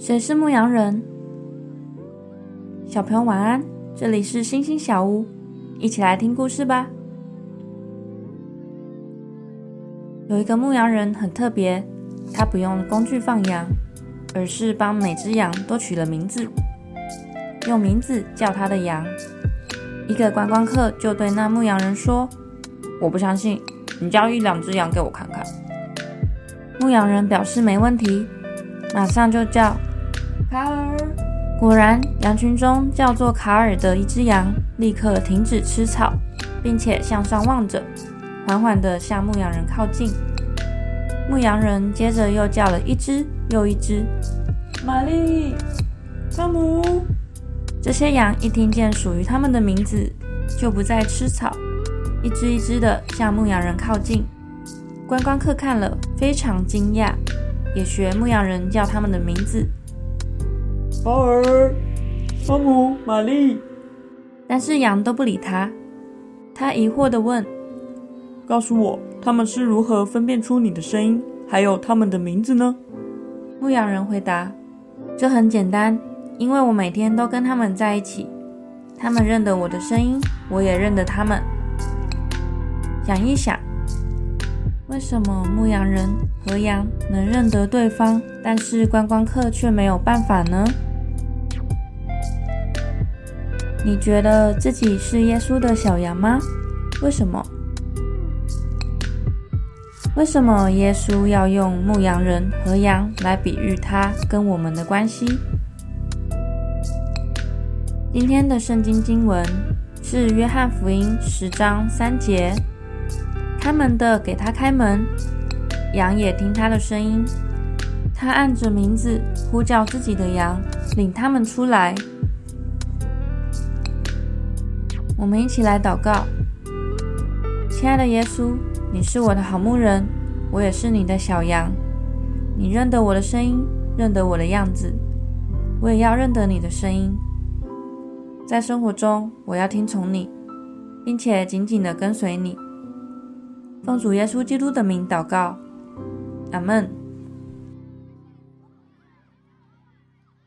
谁是牧羊人？小朋友晚安，这里是星星小屋，一起来听故事吧。有一个牧羊人很特别，他不用工具放羊，而是帮每只羊都取了名字，用名字叫他的羊。一个观光客就对那牧羊人说：“我不相信，你叫一两只羊给我看看。”牧羊人表示没问题，马上就叫卡尔。果然，羊群中叫做卡尔的一只羊立刻停止吃草，并且向上望着，缓缓地向牧羊人靠近。牧羊人接着又叫了一只又一只，玛丽、汤姆。这些羊一听见属于他们的名字，就不再吃草，一只一只的向牧羊人靠近。观光客看了非常惊讶，也学牧羊人叫他们的名字：巴尔、汤姆、玛丽。但是羊都不理他。他疑惑地问：“告诉我，他们是如何分辨出你的声音，还有他们的名字呢？”牧羊人回答：“这很简单。”因为我每天都跟他们在一起，他们认得我的声音，我也认得他们。想一想，为什么牧羊人和羊能认得对方，但是观光客却没有办法呢？你觉得自己是耶稣的小羊吗？为什么？为什么耶稣要用牧羊人和羊来比喻他跟我们的关系？今天的圣经经文是约翰福音十章三节。开门的给他开门，羊也听他的声音。他按着名字呼叫自己的羊，领他们出来。我们一起来祷告：亲爱的耶稣，你是我的好牧人，我也是你的小羊。你认得我的声音，认得我的样子，我也要认得你的声音。在生活中，我要听从你，并且紧紧的跟随你。奉主耶稣基督的名祷告，阿门。